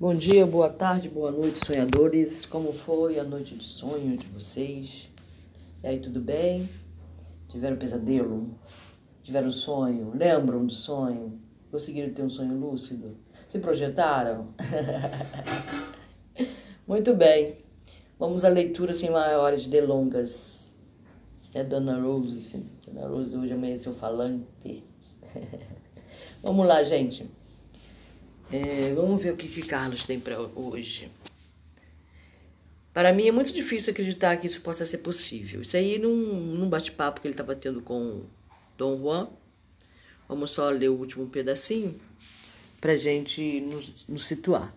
Bom dia, boa tarde, boa noite, sonhadores. Como foi a noite de sonho de vocês? E aí, tudo bem? Tiveram pesadelo? Tiveram sonho? Lembram do sonho? Conseguiram ter um sonho lúcido? Se projetaram? Muito bem. Vamos à leitura sem maiores delongas. É Dona Rose. Dona Rose hoje amanheceu falante. Vamos lá, gente. É, vamos ver o que, que Carlos tem para hoje. Para mim é muito difícil acreditar que isso possa ser possível. Isso aí num, num bate-papo que ele estava tendo com Dom Juan. Vamos só ler o último pedacinho para gente nos, nos situar.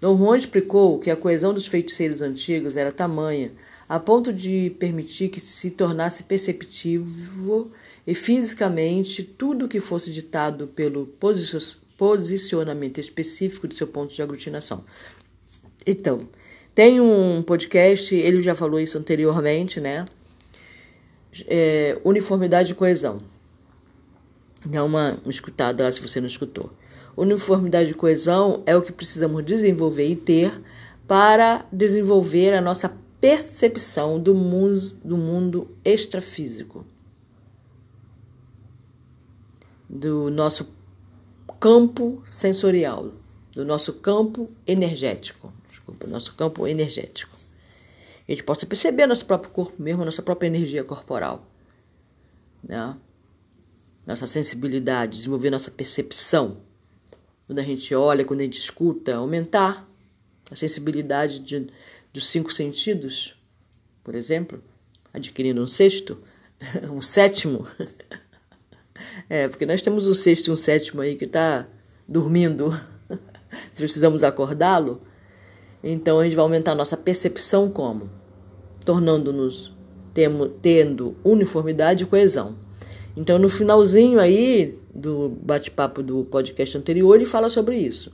Dom Juan explicou que a coesão dos feiticeiros antigos era tamanha a ponto de permitir que se tornasse perceptível e fisicamente tudo que fosse ditado pelo posicionamento específico do seu ponto de aglutinação. Então, tem um podcast, ele já falou isso anteriormente, né? É, uniformidade e coesão. Dá uma escutada lá se você não escutou. Uniformidade e coesão é o que precisamos desenvolver e ter para desenvolver a nossa percepção do mundo, do mundo extrafísico, do nosso campo sensorial, do nosso campo energético, desculpa, nosso campo energético. A gente possa perceber nosso próprio corpo mesmo, nossa própria energia corporal, né? Nossa sensibilidade, desenvolver nossa percepção. Quando a gente olha, quando a gente escuta, aumentar a sensibilidade de, dos cinco sentidos, por exemplo, adquirindo um sexto, um sétimo. É, porque nós temos um sexto e um sétimo aí que está dormindo. Precisamos acordá-lo. Então a gente vai aumentar a nossa percepção como? Tornando-nos tendo uniformidade e coesão. Então no finalzinho aí do bate-papo do podcast anterior, ele fala sobre isso.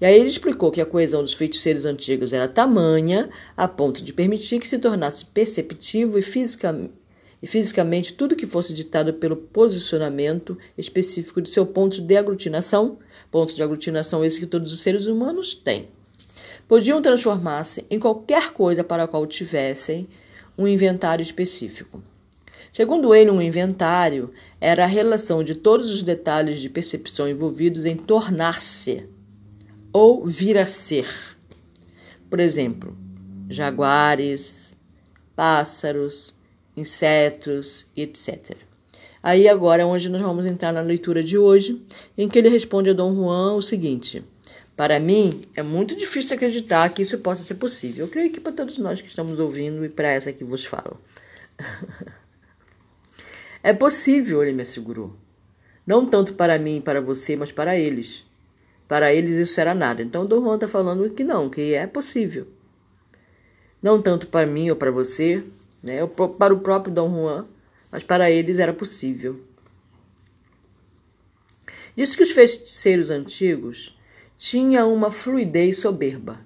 E aí ele explicou que a coesão dos feiticeiros antigos era tamanha a ponto de permitir que se tornasse perceptível e fisicamente e fisicamente tudo que fosse ditado pelo posicionamento específico de seu ponto de aglutinação, ponto de aglutinação esse que todos os seres humanos têm. Podiam transformar-se em qualquer coisa para a qual tivessem um inventário específico. Segundo ele, um inventário era a relação de todos os detalhes de percepção envolvidos em tornar-se ou vir a ser. Por exemplo, jaguares, pássaros, insetos, etc. Aí agora é onde nós vamos entrar na leitura de hoje, em que ele responde a Dom Juan o seguinte: Para mim é muito difícil acreditar que isso possa ser possível. Eu creio que para todos nós que estamos ouvindo e para essa que vos falo. é possível, ele me assegurou. Não tanto para mim e para você, mas para eles. Para eles isso era nada. Então Dom Juan está falando que não, que é possível. Não tanto para mim ou para você, né? para o próprio Dom Juan, mas para eles era possível. Diz que os feiticeiros antigos tinham uma fluidez soberba.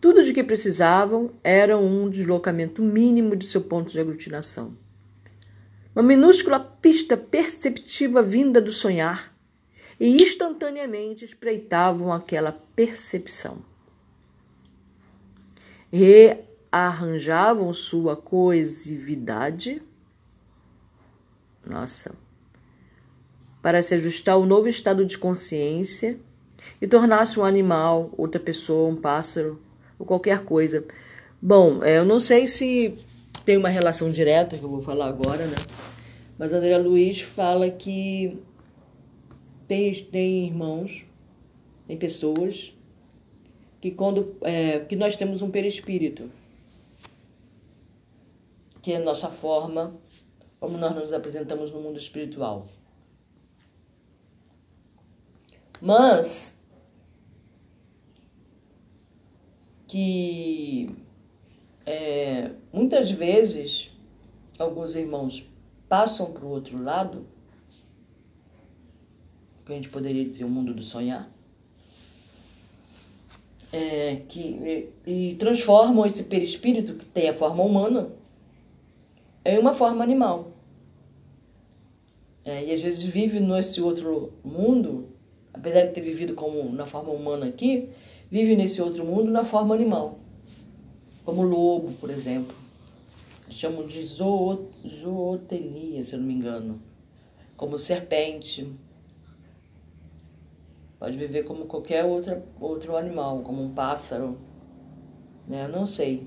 Tudo de que precisavam era um deslocamento mínimo de seu ponto de aglutinação. Uma minúscula pista perceptiva vinda do sonhar e instantaneamente espreitavam aquela percepção. E arranjavam sua coesividade, nossa, para se ajustar ao novo estado de consciência e tornar-se um animal, outra pessoa, um pássaro ou qualquer coisa. Bom, é, eu não sei se tem uma relação direta, que eu vou falar agora, né? Mas André Luiz fala que tem, tem irmãos, tem pessoas que quando é, que nós temos um perispírito que é a nossa forma como nós nos apresentamos no mundo espiritual. Mas que é, muitas vezes alguns irmãos passam para o outro lado, que a gente poderia dizer o mundo do sonhar, é, que, e, e transformam esse perispírito que tem a forma humana é uma forma animal. É, e às vezes vive nesse outro mundo, apesar de ter vivido como na forma humana aqui, vive nesse outro mundo na forma animal. Como lobo, por exemplo. Chamam de zootenia, se eu não me engano. Como serpente. Pode viver como qualquer outra, outro animal, como um pássaro. Né? Não sei.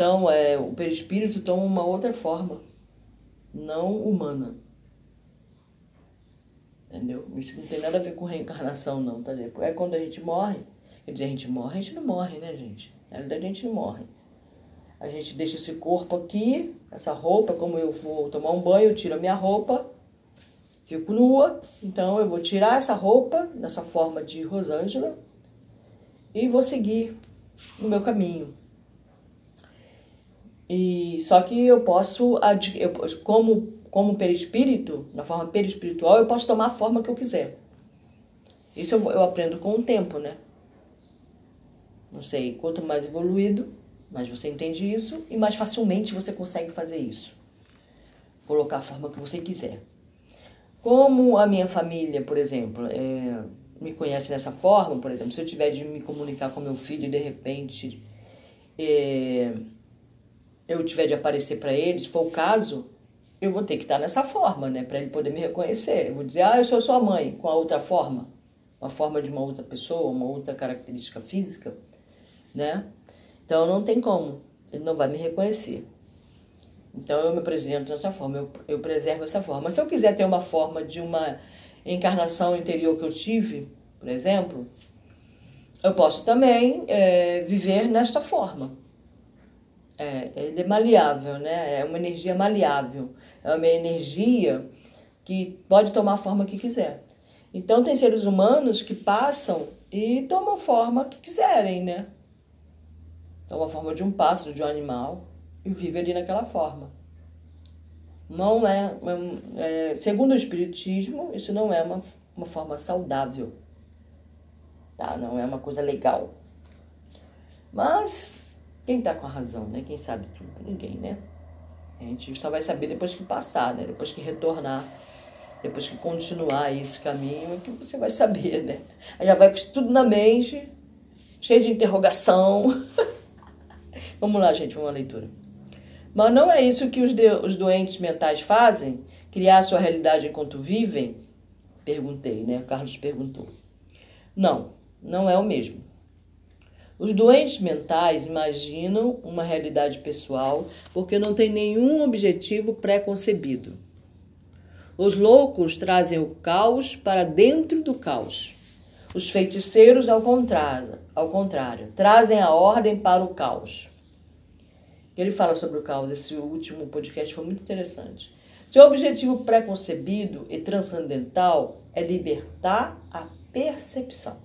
Então, é, o perispírito toma uma outra forma, não humana. Entendeu? Isso não tem nada a ver com reencarnação, não, tá ligado? É quando a gente morre. Quer dizer, a gente morre, a gente não morre, né, gente? Na realidade, a gente não morre. A gente deixa esse corpo aqui, essa roupa, como eu vou tomar um banho, eu tiro a minha roupa, fico nua. Então, eu vou tirar essa roupa, nessa forma de Rosângela, e vou seguir no meu caminho. E só que eu posso, eu, como como perispírito, na forma perispiritual, eu posso tomar a forma que eu quiser. Isso eu, eu aprendo com o tempo, né? Não sei, quanto mais evoluído, mais você entende isso e mais facilmente você consegue fazer isso. Colocar a forma que você quiser. Como a minha família, por exemplo, é, me conhece dessa forma, por exemplo, se eu tiver de me comunicar com meu filho e de repente é, eu tiver de aparecer para ele, se for o caso, eu vou ter que estar nessa forma, né? Para ele poder me reconhecer. Eu vou dizer, ah, eu sou sua mãe, com a outra forma. Uma forma de uma outra pessoa, uma outra característica física, né? Então não tem como. Ele não vai me reconhecer. Então eu me apresento dessa forma, eu, eu preservo essa forma. Mas se eu quiser ter uma forma de uma encarnação interior que eu tive, por exemplo, eu posso também é, viver nesta forma. É, ele é maleável, né? É uma energia maleável é uma energia que pode tomar a forma que quiser. Então tem seres humanos que passam e tomam forma que quiserem, né? Tomam a forma de um pássaro, de um animal e vivem ali naquela forma. Não é, é, segundo o espiritismo, isso não é uma, uma forma saudável, tá? Não é uma coisa legal. Mas quem está com a razão, né? Quem sabe tudo? Ninguém, né? A gente só vai saber depois que passar, né? Depois que retornar, depois que continuar esse caminho, que você vai saber, né? Aí já vai com tudo na mente, cheio de interrogação. vamos lá, gente, uma leitura. Mas não é isso que os, de, os doentes mentais fazem? Criar sua realidade enquanto vivem? Perguntei, né? O Carlos perguntou. Não, não é o mesmo. Os doentes mentais imaginam uma realidade pessoal porque não têm nenhum objetivo pré-concebido. Os loucos trazem o caos para dentro do caos. Os feiticeiros, ao contrário, ao contrário, trazem a ordem para o caos. Ele fala sobre o caos, esse último podcast foi muito interessante. Seu objetivo pré-concebido e transcendental é libertar a percepção.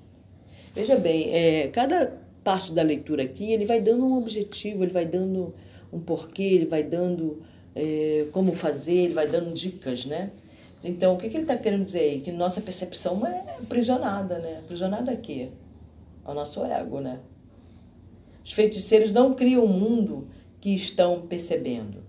Veja bem, é, cada parte da leitura aqui, ele vai dando um objetivo, ele vai dando um porquê, ele vai dando é, como fazer, ele vai dando dicas, né? Então, o que, que ele está querendo dizer aí? Que nossa percepção é aprisionada, né? Aprisionada a quê? Ao nosso ego, né? Os feiticeiros não criam o mundo que estão percebendo.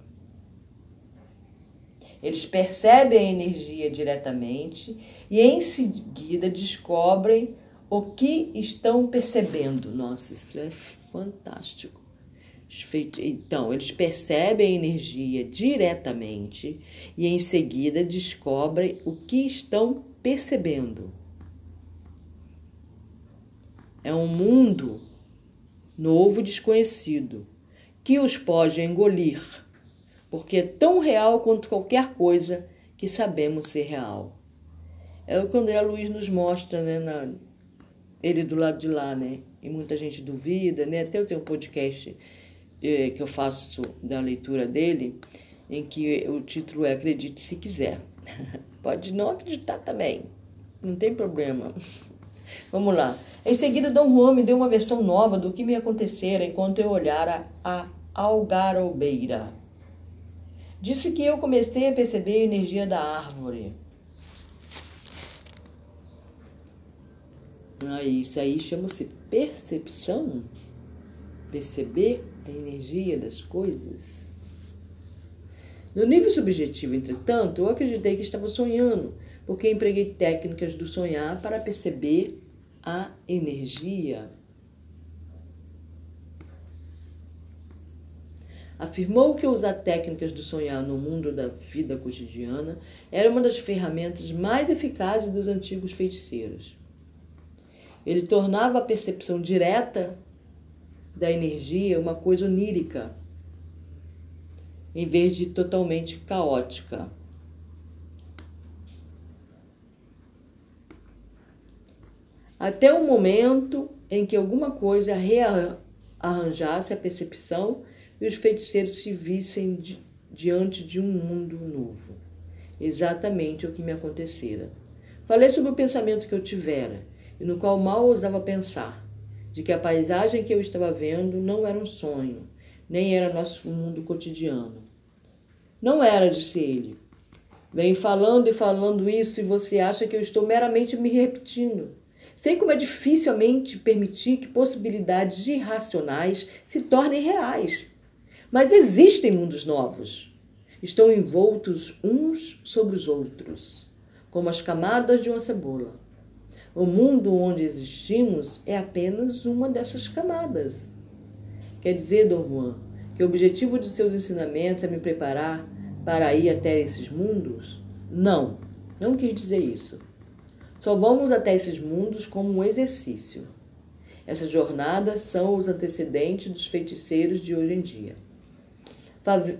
Eles percebem a energia diretamente e em seguida descobrem o que estão percebendo? Nossa, isso é fantástico. Então, eles percebem a energia diretamente e em seguida descobrem o que estão percebendo. É um mundo novo desconhecido que os pode engolir, porque é tão real quanto qualquer coisa que sabemos ser real. É o que o André Luiz nos mostra né, na, ele do lado de lá, né? E muita gente duvida, né? Até eu tenho um podcast eh, que eu faço da leitura dele, em que o título é Acredite se quiser. Pode não acreditar também, não tem problema. Vamos lá. Em seguida, Dom Juan me deu uma versão nova do que me acontecera enquanto eu olhara a algarobeira. Disse que eu comecei a perceber a energia da árvore isso aí chama-se percepção. Perceber a energia das coisas. No nível subjetivo, entretanto, eu acreditei que estava sonhando, porque empreguei técnicas do sonhar para perceber a energia. Afirmou que usar técnicas do sonhar no mundo da vida cotidiana era uma das ferramentas mais eficazes dos antigos feiticeiros. Ele tornava a percepção direta da energia uma coisa onírica, em vez de totalmente caótica. Até o momento em que alguma coisa rearranjasse a percepção e os feiticeiros se vissem di diante de um mundo novo. Exatamente o que me acontecera. Falei sobre o pensamento que eu tivera e no qual mal ousava pensar, de que a paisagem que eu estava vendo não era um sonho, nem era nosso mundo cotidiano. Não era, disse ele. Venho falando e falando isso e você acha que eu estou meramente me repetindo. Sei como é difícil a mente permitir que possibilidades irracionais se tornem reais. Mas existem mundos novos. Estão envoltos uns sobre os outros, como as camadas de uma cebola. O mundo onde existimos é apenas uma dessas camadas. Quer dizer, Dom Juan, que o objetivo de seus ensinamentos é me preparar para ir até esses mundos? Não, não quis dizer isso. Só vamos até esses mundos como um exercício. Essas jornadas são os antecedentes dos feiticeiros de hoje em dia.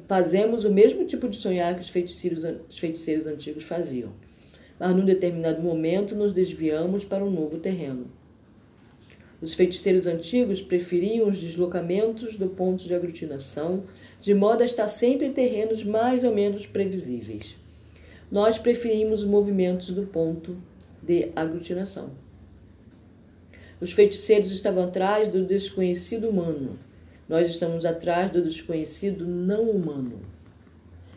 Fazemos o mesmo tipo de sonhar que os feiticeiros, os feiticeiros antigos faziam mas num determinado momento nos desviamos para um novo terreno. Os feiticeiros antigos preferiam os deslocamentos do ponto de aglutinação, de modo a estar sempre em terrenos mais ou menos previsíveis. Nós preferimos os movimentos do ponto de aglutinação. Os feiticeiros estavam atrás do desconhecido humano. Nós estamos atrás do desconhecido não humano.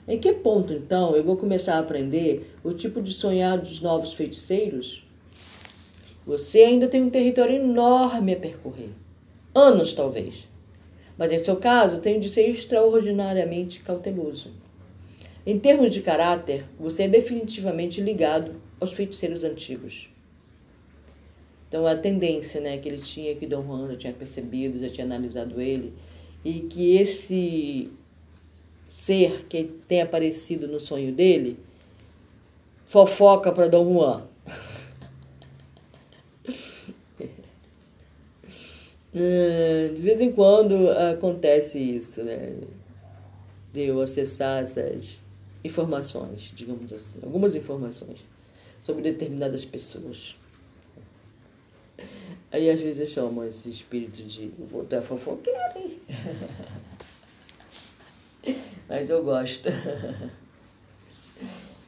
Em que ponto, então, eu vou começar a aprender o tipo de sonhar dos novos feiticeiros? Você ainda tem um território enorme a percorrer. Anos, talvez. Mas, em seu caso, tenho de ser extraordinariamente cauteloso. Em termos de caráter, você é definitivamente ligado aos feiticeiros antigos. Então, a tendência né, que ele tinha, que Dom Juan já tinha percebido, já tinha analisado ele, e que esse ser que tem aparecido no sonho dele fofoca para Dom Juan. É, de vez em quando acontece isso, né? De eu acessar essas informações, digamos assim, algumas informações sobre determinadas pessoas. Aí às vezes eu chamo esse espírito de vou dar fofoqueira. Mas eu gosto.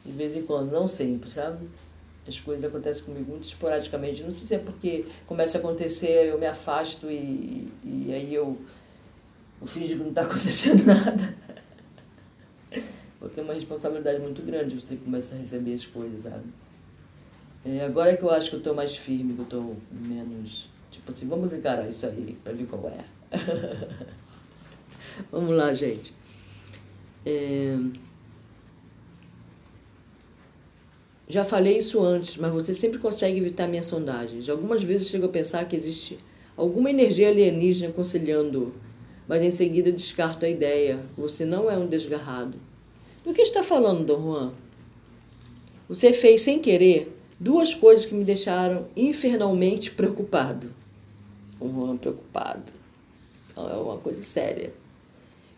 De vez em quando, não sempre, sabe? As coisas acontecem comigo muito esporadicamente. Não sei se é porque começa a acontecer, eu me afasto e, e aí eu, eu fingo que não está acontecendo nada. Porque é uma responsabilidade muito grande você começa a receber as coisas, sabe? É, agora que eu acho que eu estou mais firme, que eu estou menos. Tipo assim, vamos encarar isso aí para ver qual é. vamos lá, gente. É... Já falei isso antes, mas você sempre consegue evitar minhas sondagens. Algumas vezes chego a pensar que existe alguma energia alienígena aconselhando, mas em seguida descarto a ideia. Você não é um desgarrado. Do que está falando, Dom Juan? Você fez sem querer duas coisas que me deixaram infernalmente preocupado. Dom Juan preocupado. Então é uma coisa séria.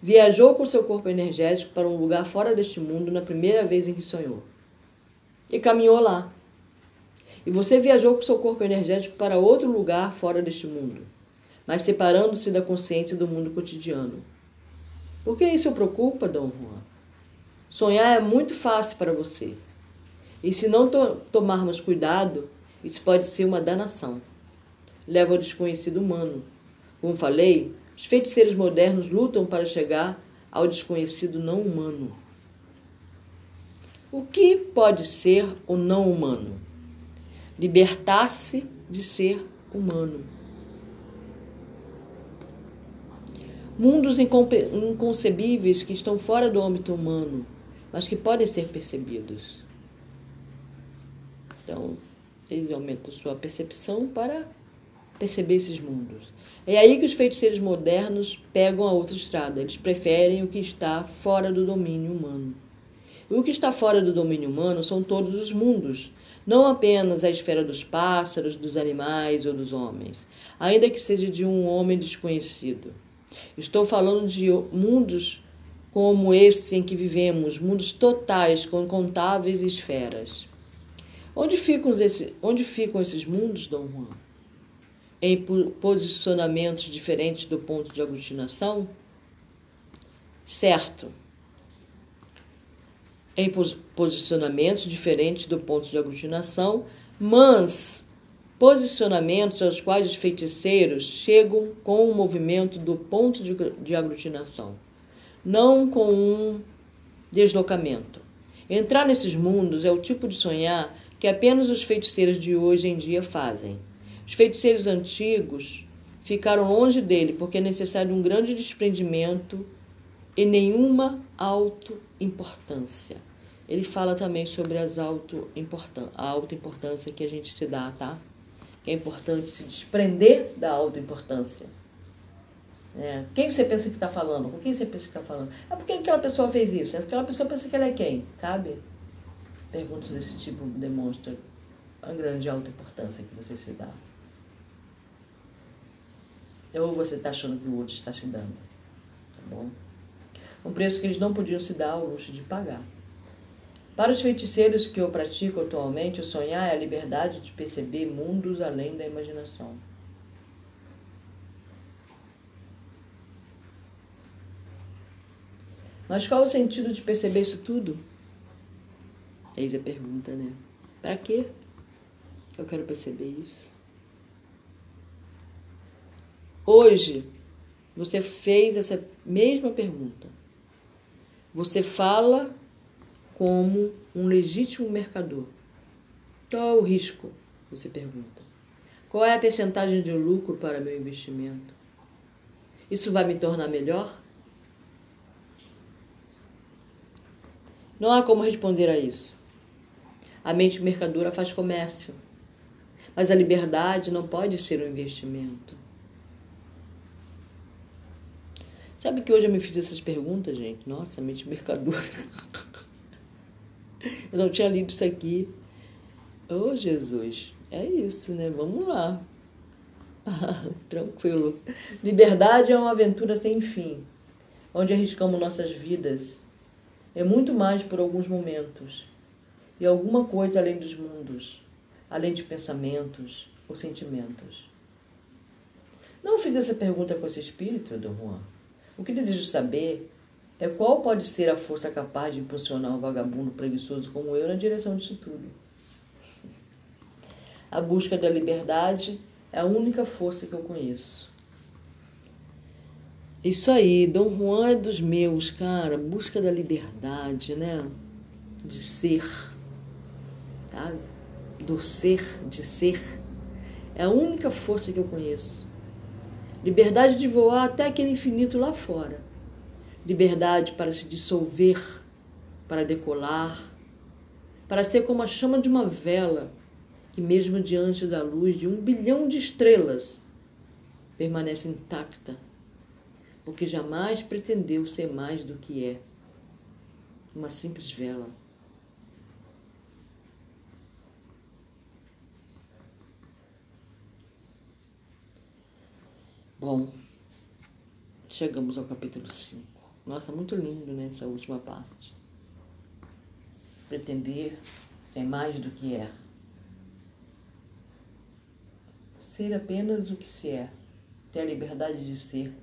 Viajou com seu corpo energético para um lugar fora deste mundo na primeira vez em que sonhou. E caminhou lá. E você viajou com seu corpo energético para outro lugar fora deste mundo, mas separando-se da consciência do mundo cotidiano. Por que isso o preocupa, Dom Juan? Sonhar é muito fácil para você. E se não to tomarmos cuidado, isso pode ser uma danação. Leva ao desconhecido humano. Como falei, os feiticeiros modernos lutam para chegar ao desconhecido não humano. O que pode ser o não humano? Libertar-se de ser humano. Mundos inconcebíveis que estão fora do âmbito humano, mas que podem ser percebidos. Então, eles aumentam sua percepção para perceber esses mundos. É aí que os feiticeiros modernos pegam a outra estrada. Eles preferem o que está fora do domínio humano. E o que está fora do domínio humano são todos os mundos, não apenas a esfera dos pássaros, dos animais ou dos homens, ainda que seja de um homem desconhecido. Estou falando de mundos como esse em que vivemos, mundos totais com incontáveis esferas. Onde ficam, esses, onde ficam esses mundos, Dom Juan? Em posicionamentos diferentes do ponto de aglutinação? Certo. Em posicionamentos diferentes do ponto de aglutinação, mas posicionamentos aos quais os feiticeiros chegam com o movimento do ponto de aglutinação, não com um deslocamento. Entrar nesses mundos é o tipo de sonhar que apenas os feiticeiros de hoje em dia fazem. Os feiticeiros antigos ficaram longe dele porque é necessário um grande desprendimento e nenhuma autoimportância. Ele fala também sobre as auto a autoimportância que a gente se dá, tá? Que é importante se desprender da autoimportância. É. Quem você pensa que está falando? Com quem você pensa que está falando? É porque aquela pessoa fez isso. Aquela pessoa pensa que ela é quem, sabe? Perguntas desse tipo demonstram a grande alta importância que você se dá. Ou você está achando que o outro está se dando. Tá bom? Um preço que eles não podiam se dar ao luxo de pagar. Para os feiticeiros que eu pratico atualmente, o sonhar é a liberdade de perceber mundos além da imaginação. Mas qual o sentido de perceber isso tudo? Eis a pergunta, né? Para quê? Eu quero perceber isso. Hoje, você fez essa mesma pergunta. Você fala como um legítimo mercador. Qual é o risco? Você pergunta. Qual é a percentagem de lucro para meu investimento? Isso vai me tornar melhor? Não há como responder a isso. A mente mercadora faz comércio. Mas a liberdade não pode ser um investimento. Sabe que hoje eu me fiz essas perguntas, gente? Nossa, mente mercadora. eu não tinha lido isso aqui. Oh, Jesus. É isso, né? Vamos lá. Tranquilo. Liberdade é uma aventura sem fim, onde arriscamos nossas vidas. É muito mais por alguns momentos e alguma coisa além dos mundos, além de pensamentos ou sentimentos. Não fiz essa pergunta com esse espírito, Dom Juan. O que desejo saber é qual pode ser a força capaz de impulsionar um vagabundo preguiçoso como eu na direção disso tudo. A busca da liberdade é a única força que eu conheço. Isso aí, Dom Juan é dos meus, cara. Busca da liberdade, né? De ser tá? do ser, de ser, é a única força que eu conheço. Liberdade de voar até aquele infinito lá fora. Liberdade para se dissolver, para decolar, para ser como a chama de uma vela que, mesmo diante da luz de um bilhão de estrelas, permanece intacta, porque jamais pretendeu ser mais do que é uma simples vela. Bom, chegamos ao capítulo 5. Nossa, muito lindo nessa né, última parte. Pretender ser mais do que é. Ser apenas o que se é. Ter a liberdade de ser.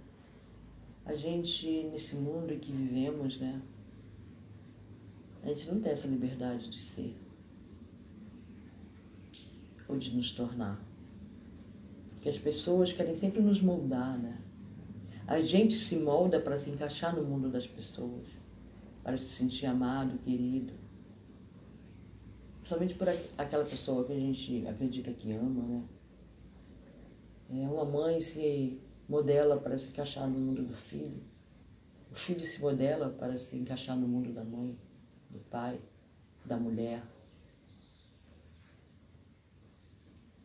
A gente, nesse mundo em que vivemos, né? A gente não tem essa liberdade de ser. Ou de nos tornar que as pessoas querem sempre nos moldar, né? A gente se molda para se encaixar no mundo das pessoas, para se sentir amado, querido. Somente por aquela pessoa que a gente acredita que ama, né? É, uma mãe se modela para se encaixar no mundo do filho. O filho se modela para se encaixar no mundo da mãe, do pai, da mulher.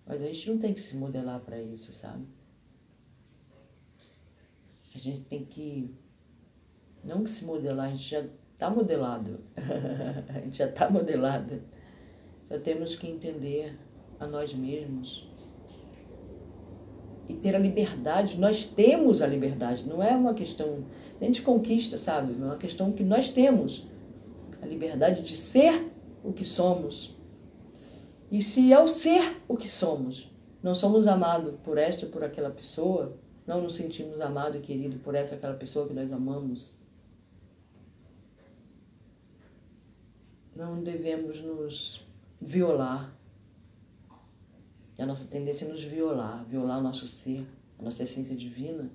Mas a gente não tem que se modelar para isso, sabe? A gente tem que. Não que se modelar, a gente já está modelado. a gente já está modelado. Já temos que entender a nós mesmos e ter a liberdade. Nós temos a liberdade, não é uma questão nem de conquista, sabe? É uma questão que nós temos a liberdade de ser o que somos. E se ao ser o que somos, não somos amados por esta ou por aquela pessoa, não nos sentimos amados e queridos por essa ou aquela pessoa que nós amamos, não devemos nos violar. A nossa tendência é nos violar, violar o nosso ser, a nossa essência divina,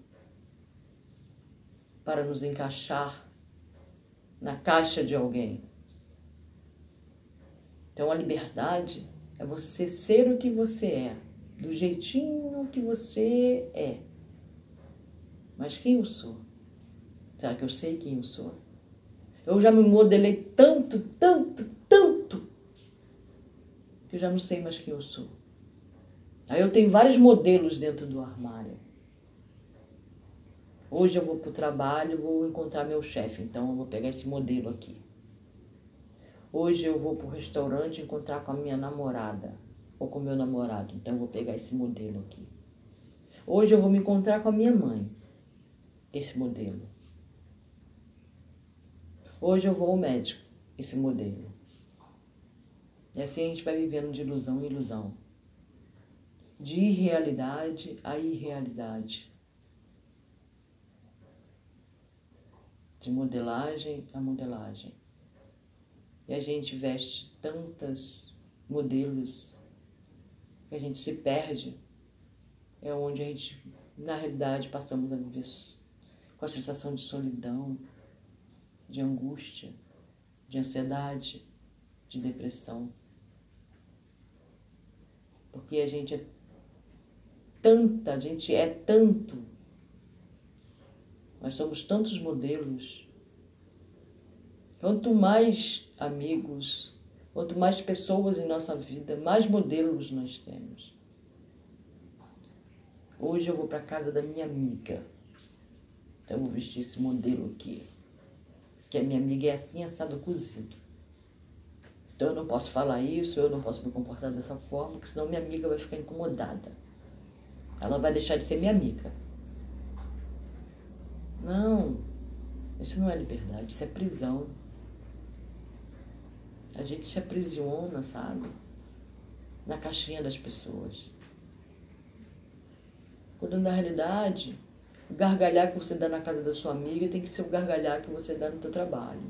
para nos encaixar na caixa de alguém. Então a liberdade é você ser o que você é, do jeitinho que você é. Mas quem eu sou? Será que eu sei quem eu sou? Eu já me modelei tanto, tanto, tanto, que eu já não sei mais quem eu sou. Aí eu tenho vários modelos dentro do armário. Hoje eu vou para o trabalho, vou encontrar meu chefe, então eu vou pegar esse modelo aqui. Hoje eu vou para o restaurante encontrar com a minha namorada ou com meu namorado, então eu vou pegar esse modelo aqui. Hoje eu vou me encontrar com a minha mãe, esse modelo. Hoje eu vou ao médico, esse modelo. E assim a gente vai vivendo de ilusão em ilusão. De irrealidade a irrealidade. De modelagem a modelagem. E a gente veste tantos modelos que a gente se perde. É onde a gente, na realidade, passamos a viver com a sensação de solidão, de angústia, de ansiedade, de depressão. Porque a gente é tanta, a gente é tanto. Nós somos tantos modelos. Quanto mais amigos, quanto mais pessoas em nossa vida, mais modelos nós temos. Hoje eu vou para casa da minha amiga. Então eu vou vestir esse modelo aqui que a minha amiga é assim, assado cozido. Então eu não posso falar isso, eu não posso me comportar dessa forma, porque senão minha amiga vai ficar incomodada. Ela vai deixar de ser minha amiga. Não, isso não é liberdade, isso é prisão. A gente se aprisiona, sabe? Na caixinha das pessoas. Quando na realidade o gargalhar que você dá na casa da sua amiga tem que ser o gargalhar que você dá no seu trabalho.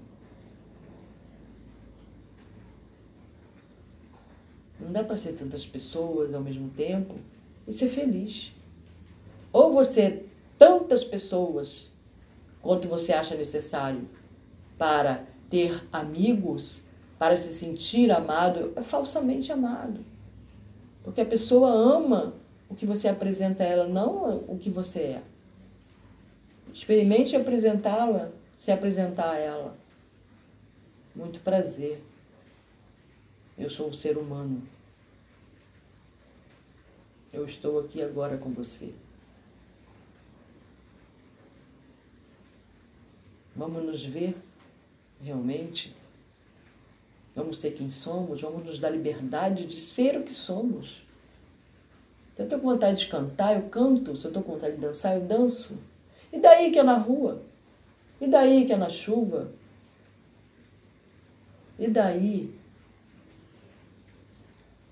Não dá para ser tantas pessoas ao mesmo tempo e ser feliz. Ou você é tantas pessoas quanto você acha necessário para ter amigos, para se sentir amado, é falsamente amado. Porque a pessoa ama o que você apresenta a ela, não o que você é. Experimente apresentá-la, se apresentar a ela. Muito prazer. Eu sou um ser humano. Eu estou aqui agora com você. Vamos nos ver realmente? Vamos ser quem somos? Vamos nos dar liberdade de ser o que somos? Se eu estou com vontade de cantar, eu canto. Se eu estou com vontade de dançar, eu danço. E daí que é na rua? E daí que é na chuva? E daí?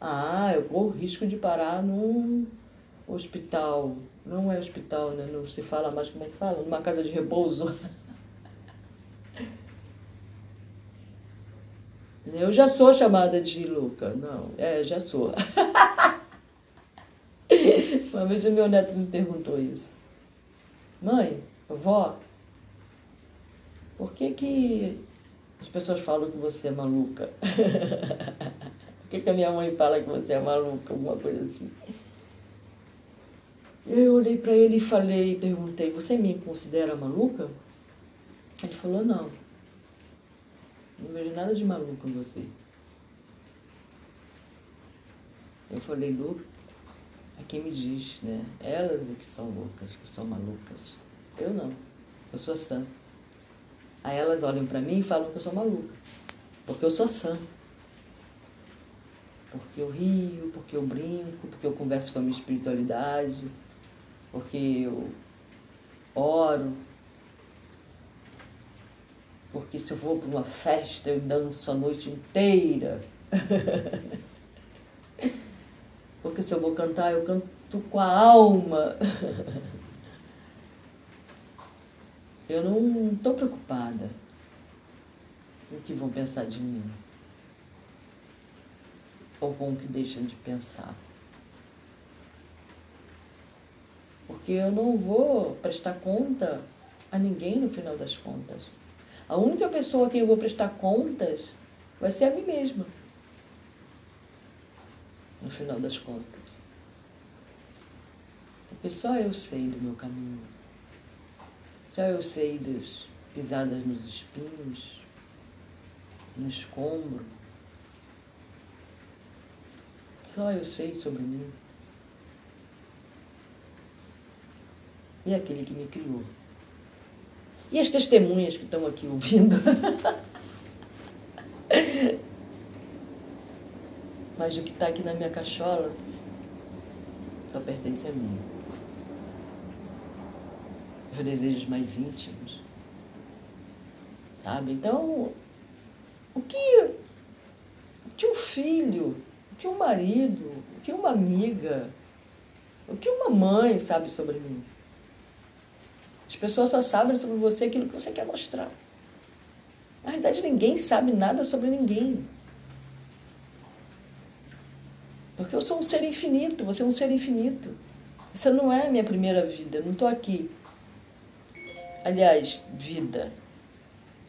Ah, eu corro risco de parar num hospital. Não é hospital, né? Não se fala mais como é que fala? Numa casa de repouso. Eu já sou chamada de louca. Não, é, já sou. Uma vez o meu neto me perguntou isso. Mãe, vó, por que, que as pessoas falam que você é maluca? por que, que a minha mãe fala que você é maluca? Alguma coisa assim. Eu olhei para ele e falei, perguntei, você me considera maluca? Ele falou, não. Não vejo nada de maluco em você. Eu falei, Lu, a quem me diz, né? Elas é que são loucas, que são malucas. Eu não. Eu sou sã. Aí elas olham para mim e falam que eu sou maluca. Porque eu sou sã. Porque eu rio, porque eu brinco, porque eu converso com a minha espiritualidade, porque eu oro, porque se eu vou para uma festa eu danço a noite inteira. porque se eu vou cantar eu canto com a alma. eu não estou preocupada com o que vão pensar de mim ou com o que deixam de pensar. Porque eu não vou prestar conta a ninguém no final das contas. A única pessoa a quem eu vou prestar contas vai ser a mim mesma. No final das contas. Porque só eu sei do meu caminho. Só eu sei das pisadas nos espinhos, no escombro. Só eu sei sobre mim. E aquele que me criou. E as testemunhas que estão aqui ouvindo. Mas o que está aqui na minha cachola só pertence a mim. Os desejos mais íntimos. Sabe? Então, o que, o que um filho, o que um marido, o que uma amiga, o que uma mãe sabe sobre mim? As pessoas só sabem sobre você aquilo que você quer mostrar. Na verdade, ninguém sabe nada sobre ninguém. Porque eu sou um ser infinito, você é um ser infinito. Essa não é a minha primeira vida, eu não estou aqui. Aliás, vida.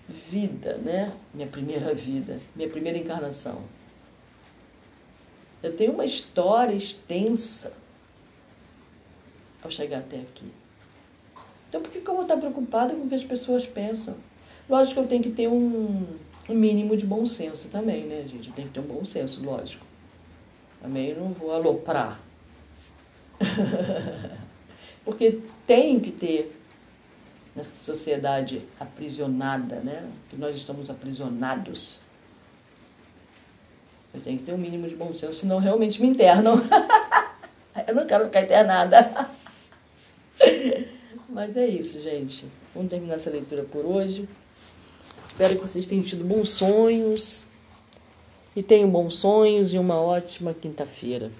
Vida, né? Minha primeira vida, minha primeira encarnação. Eu tenho uma história extensa ao chegar até aqui. Então por que, eu vou estar preocupada com o que as pessoas pensam? Lógico que eu tenho que ter um, um mínimo de bom senso também, né, gente? Eu tenho que ter um bom senso, lógico. Também não vou aloprar. Porque tem que ter nessa sociedade aprisionada, né? Que nós estamos aprisionados. Eu tenho que ter um mínimo de bom senso, senão realmente me internam. eu não quero ficar internada. Mas é isso, gente. Vamos terminar essa leitura por hoje. Espero que vocês tenham tido bons sonhos. E tenham bons sonhos e uma ótima quinta-feira.